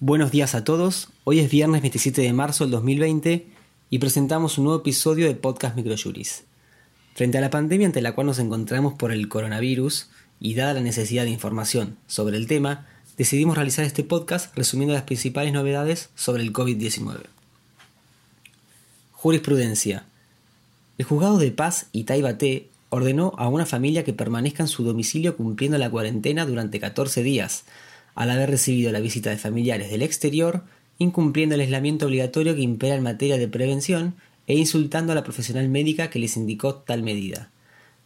Buenos días a todos, hoy es viernes 27 de marzo del 2020 y presentamos un nuevo episodio de Podcast Microjuris. Frente a la pandemia ante la cual nos encontramos por el coronavirus y dada la necesidad de información sobre el tema, decidimos realizar este podcast resumiendo las principales novedades sobre el COVID-19. Jurisprudencia. El juzgado de paz Itaibaté ordenó a una familia que permanezca en su domicilio cumpliendo la cuarentena durante 14 días, al haber recibido la visita de familiares del exterior, incumpliendo el aislamiento obligatorio que impera en materia de prevención e insultando a la profesional médica que les indicó tal medida.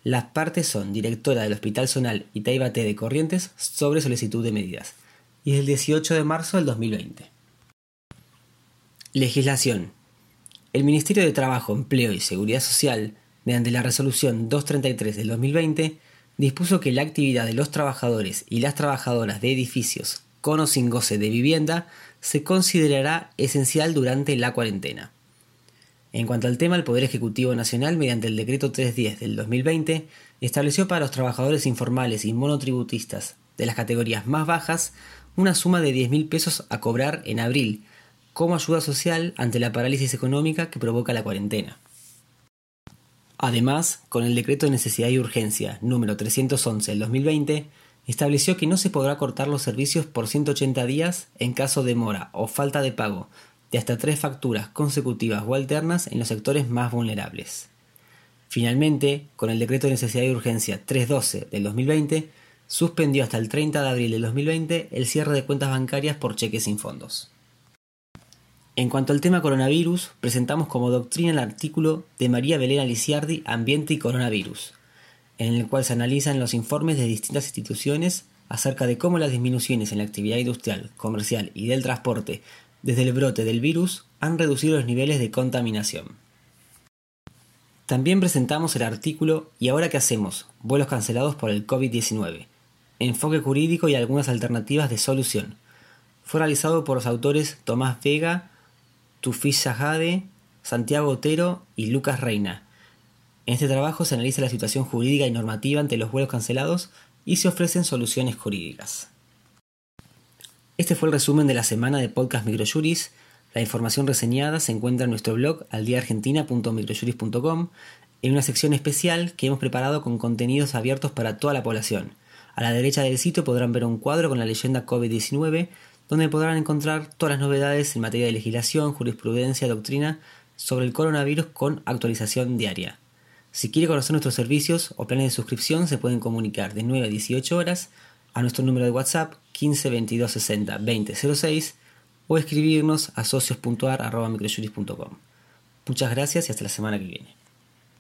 Las partes son directora del Hospital Zonal Itaibaté de Corrientes sobre solicitud de medidas. Y es el 18 de marzo del 2020. Legislación. El Ministerio de Trabajo, Empleo y Seguridad Social, mediante la resolución 233 del 2020, dispuso que la actividad de los trabajadores y las trabajadoras de edificios con o sin goce de vivienda se considerará esencial durante la cuarentena. En cuanto al tema, el Poder Ejecutivo Nacional, mediante el Decreto 310 del 2020, estableció para los trabajadores informales y monotributistas de las categorías más bajas una suma de 10.000 pesos a cobrar en abril como ayuda social ante la parálisis económica que provoca la cuarentena. Además, con el Decreto de Necesidad y Urgencia número 311 del 2020, estableció que no se podrá cortar los servicios por 180 días en caso de mora o falta de pago de hasta tres facturas consecutivas o alternas en los sectores más vulnerables. Finalmente, con el Decreto de Necesidad y Urgencia 312 del 2020, suspendió hasta el 30 de abril del 2020 el cierre de cuentas bancarias por cheques sin fondos. En cuanto al tema coronavirus, presentamos como doctrina el artículo de María Belén Aliciardi, Ambiente y Coronavirus, en el cual se analizan los informes de distintas instituciones acerca de cómo las disminuciones en la actividad industrial, comercial y del transporte desde el brote del virus han reducido los niveles de contaminación. También presentamos el artículo ¿Y ahora qué hacemos? Vuelos cancelados por el COVID-19. Enfoque jurídico y algunas alternativas de solución. Fue realizado por los autores Tomás Vega, Tufis Jade, Santiago Otero y Lucas Reina. En este trabajo se analiza la situación jurídica y normativa ante los vuelos cancelados y se ofrecen soluciones jurídicas. Este fue el resumen de la semana de Podcast Microjuris. La información reseñada se encuentra en nuestro blog aldiaargentina.microjuris.com en una sección especial que hemos preparado con contenidos abiertos para toda la población. A la derecha del sitio podrán ver un cuadro con la leyenda COVID-19 donde podrán encontrar todas las novedades en materia de legislación, jurisprudencia, doctrina sobre el coronavirus con actualización diaria. Si quiere conocer nuestros servicios o planes de suscripción, se pueden comunicar de 9 a 18 horas a nuestro número de WhatsApp 15 22 60 20 06 o escribirnos a socios.ar.microjuris.com. Muchas gracias y hasta la semana que viene.